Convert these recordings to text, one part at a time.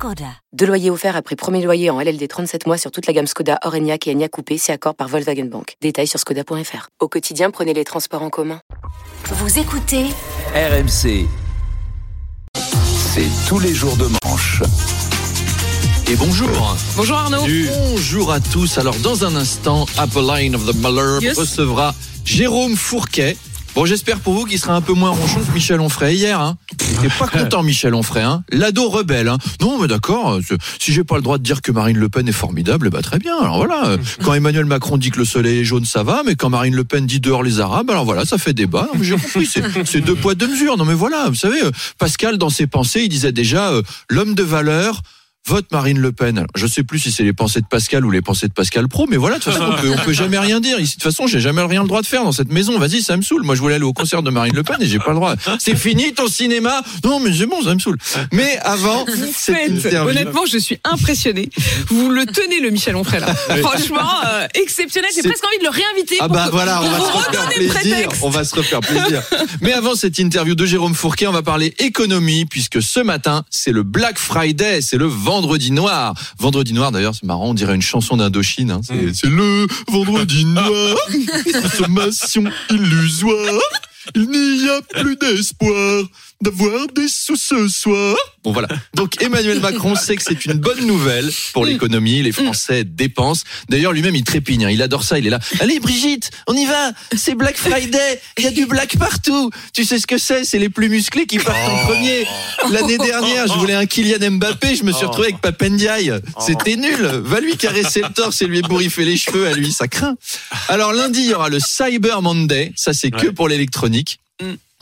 Skoda. Deux loyers offerts après premier loyer en LLD 37 mois sur toute la gamme Skoda, Orenia et Enya Coupé, c'est accord par Volkswagen Bank. Détails sur skoda.fr. Au quotidien, prenez les transports en commun. Vous écoutez RMC. C'est tous les jours de manche. Et bonjour. Bonjour Arnaud. Bonjour à tous. Alors dans un instant, Apolline of the Malheur Yes. recevra Jérôme Fourquet. Bon, j'espère pour vous qu'il sera un peu moins ronchon que Michel Onfray hier. Hein. Il pas content, Michel Onfray. Hein. L'ado rebelle. Hein. Non, mais d'accord. Si j'ai pas le droit de dire que Marine Le Pen est formidable, bah très bien. Alors voilà. euh, Quand Emmanuel Macron dit que le soleil est jaune, ça va. Mais quand Marine Le Pen dit dehors les Arabes, alors voilà, ça fait débat. Non, mais J'ai compris. C'est c'est deux poids deux mesures. Non, mais voilà. Vous savez, euh, Pascal, dans ses pensées, il disait déjà euh, l'homme de valeur. Vote Marine Le Pen. Je sais plus si c'est les pensées de Pascal ou les pensées de Pascal Pro, mais voilà, de toute façon, on peut, on peut jamais rien dire. Ici, de toute façon, j'ai jamais rien le droit de faire dans cette maison. Vas-y, ça me saoule. Moi, je voulais aller au concert de Marine Le Pen et j'ai pas le droit. C'est fini ton cinéma. Non, mais c'est bon, ça me saoule. Mais avant, cette Faites. interview. Honnêtement, je suis impressionné. Vous le tenez, le Michel Onfray, là. Franchement, euh, exceptionnel. J'ai presque envie de le réinviter. Ah bah que- voilà, on va se refaire plaisir. On va se refaire plaisir. Mais avant cette interview de Jérôme Fourquet, on va parler économie puisque ce matin, c'est le Black Friday, c'est le vendredi noir. Vendredi noir d'ailleurs, c'est marrant, on dirait une chanson d'Indochine. hein. C'est c'est le vendredi noir, consommation illusoire. Il n'y a plus d'espoir d'avoir des sous ce soir. Bon voilà. Donc Emmanuel Macron sait que c'est une bonne nouvelle pour l'économie. Les Français dépensent. D'ailleurs lui-même il trépigne. hein. Il adore ça. Il est là. Allez Brigitte, on y va. C'est Black Friday. Il y a du black partout. Tu sais ce que c'est? C'est les plus musclés qui partent en premier. L'année dernière, je voulais un Kylian Mbappé. Je me suis retrouvé avec Papendiaï. C'était nul. Va lui caresser le torse et lui ébouriffer les cheveux à lui. Ça craint. Alors lundi, il y aura le Cyber Monday. Ça c'est que pour l'électronique.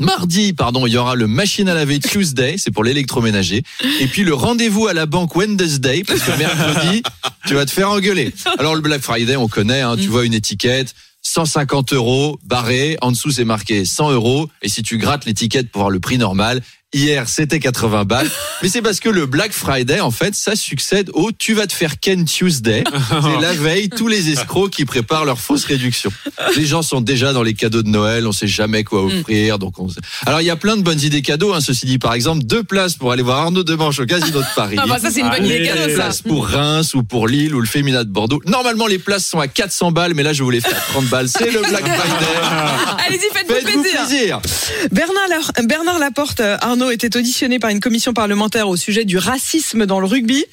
Mardi, pardon, il y aura le machine à laver Tuesday, c'est pour l'électroménager. Et puis le rendez-vous à la banque Wednesday, parce que mercredi, tu vas te faire engueuler. Alors le Black Friday, on connaît, hein, tu vois une étiquette, 150 euros, barré, en dessous c'est marqué 100 euros. Et si tu grattes l'étiquette pour avoir le prix normal, hier c'était 80 balles. Mais c'est parce que le Black Friday, en fait, ça succède au tu vas te faire Ken Tuesday. C'est la veille, tous les escrocs qui préparent leur fausse réduction. Les gens sont déjà dans les cadeaux de Noël, on sait jamais quoi offrir. Donc on... Alors il y a plein de bonnes idées cadeaux, hein, ceci dit. Par exemple, deux places pour aller voir Arnaud Demanche au Casino de Paris. Ah bah ça, c'est une bonne idée cadeau, ça. Place pour Reims ou pour Lille ou le Féminin de Bordeaux. Normalement, les places sont à 400 balles, mais là, je voulais faire 30 balles. C'est le Black Friday. Allez-y, faites-vous Faites-vous plaisir. plaisir. Bernard, La- Bernard Laporte, euh, Arnaud, était auditionné par une commission parlementaire au sujet du racisme dans le rugby.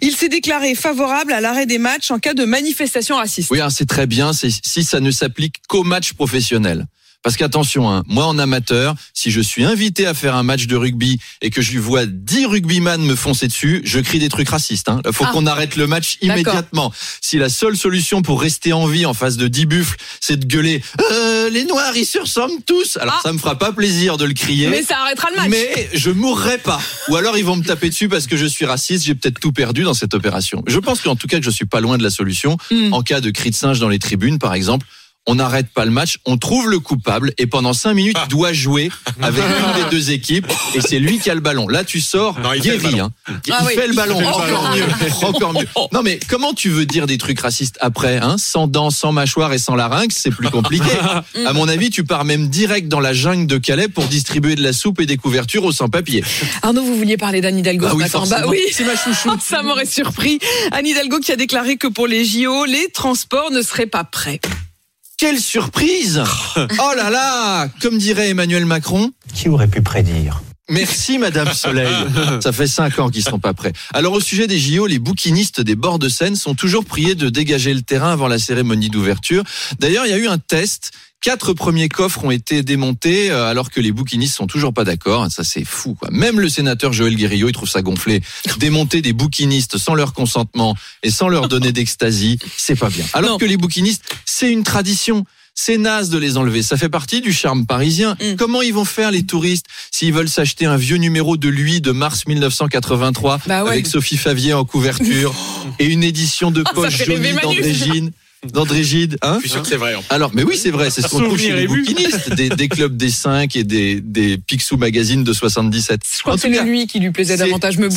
Il s'est déclaré favorable à l'arrêt des matchs en cas de manifestation raciste. Oui, hein, c'est très bien si ça ne s'applique qu'au match professionnel. Parce qu'attention, hein, moi en amateur, si je suis invité à faire un match de rugby et que je vois 10 rugbyman me foncer dessus, je crie des trucs racistes. Hein. Il faut Ah. qu'on arrête le match immédiatement. Si la seule solution pour rester en vie en face de 10 buffles, c'est de gueuler euh, les noirs, ils se ressemblent tous. Alors Ah. ça me fera pas plaisir de le crier. Mais ça arrêtera le match. Mais je mourrai pas. Ou alors ils vont me taper dessus parce que je suis raciste. J'ai peut-être tout perdu dans cette opération. Je pense qu'en tout cas que je suis pas loin de la solution. Mm. En cas de cri de singe dans les tribunes, par exemple. On n'arrête pas le match, on trouve le coupable et pendant cinq minutes il doit jouer avec une des deux équipes et c'est lui qui a le ballon. Là tu sors Non, il guéri, ballon. hein. Ah il oui. fait le ballon, Il fait le encore ballon. mieux, encore mieux. Non mais comment tu veux dire des trucs racistes après, hein? Sans dents, sans mâchoire et sans larynx, c'est plus compliqué. À mon avis, tu pars même direct dans la jungle de Calais pour distribuer de la soupe et des couvertures aux sans-papiers. Arnaud, vous vouliez parler d'Anne Hidalgo Ah oui. Bah oui. C'est ma chouchoute. Ça m'aurait surpris. Anne Hidalgo qui a déclaré que pour les JO, les transports ne seraient pas prêts. Quelle surprise Oh là là Comme dirait Emmanuel Macron, Qui aurait pu prédire Merci Madame Soleil. Ça fait cinq ans qu'ils sont pas prêts. Alors au sujet des JO, les bouquinistes des bords de Seine sont toujours priés de dégager le terrain avant la cérémonie d'ouverture. D'ailleurs, il y a eu un test. Quatre premiers coffres ont été démontés euh, alors que les bouquinistes sont toujours pas d'accord. Ça c'est fou. Quoi. Même le sénateur Joël Guerrillo, il trouve ça gonflé. Démonter des bouquinistes sans leur consentement et sans leur donner d'extasie, c'est pas bien. Alors Non. que les bouquinistes, c'est une tradition. C'est naze de les enlever. Ça fait partie du charme parisien. Mm. Comment ils vont faire les touristes s'ils veulent s'acheter un vieux numéro de lui de mars 1983 Bah ouais. avec Sophie Favier en couverture et une édition de poche rêver jolie Manu. d'André Gide d'André Gide. Hein Je suis sûr que c'est vrai. Alors, mais oui, c'est vrai, c'est ce qu'on trouve chez les bouquinistes, des, des clubs des 5 et des, des Picsou Magazine de 77. Je crois En que c'est lui qui lui plaisait davantage, mais bon.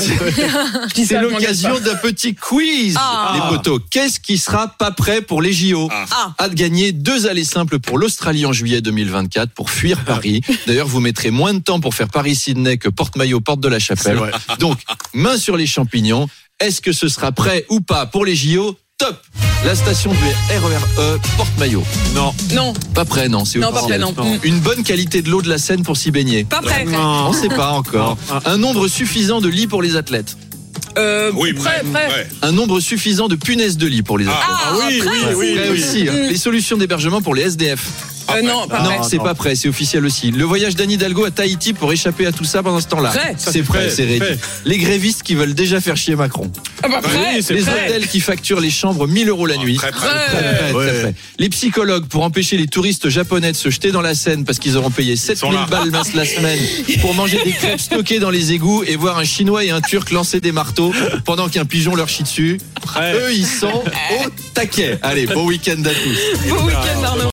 C'est l'occasion d'un petit quiz, Ah. les potos. Qu'est-ce qui sera pas prêt pour les JO Ah. À de gagner deux allées simples pour l'Australie en juillet 2024 pour fuir Paris. D'ailleurs, vous mettrez moins de temps pour faire Paris-Sydney que Porte-Maillot, Porte de la Chapelle. Donc, main sur les champignons. Est-ce que ce sera prêt ou pas pour les JO Top La station du RERE E, Porte-Maillot. Non. Non, Pas prêt, non, c'est non, pas officiel. prêt, non. Une bonne qualité de l'eau de la Seine pour s'y baigner. Pas prêt. On sait pas encore. Non. Un nombre suffisant de lits pour les athlètes. Euh, Oui, prêt, prêt. ouais. Un nombre suffisant de punaises de lit pour les athlètes. Ah, Ah oui, oui, oui, Prêt oui. aussi. hein. Mm. Les solutions d'hébergement pour les SDF. Euh, non, pas non, prêt. c'est pas prêt, c'est officiel aussi. Le voyage d'Anne Hidalgo à Tahiti pour échapper à tout ça pendant ce temps-là. Prêt. Ça, C'est c'est prêt, c'est prêt. Les grévistes qui veulent déjà faire chier Macron. Ah bah, prêt. Oui, c'est Les prêt. hôtels qui facturent les chambres 1000 euros la nuit. Très, très, Prêt. Prêt. Les psychologues pour empêcher les touristes japonais de se jeter dans la Seine parce qu'ils auront payé 7000 là. balles masse la semaine pour manger des crêpes stockées dans les égouts et voir un chinois et un turc lancer des marteaux pendant qu'un pigeon leur chie dessus. Prêt. Eux, ils sont au taquet. Allez, bon week-end à tous. Bon week-end, Arnaud.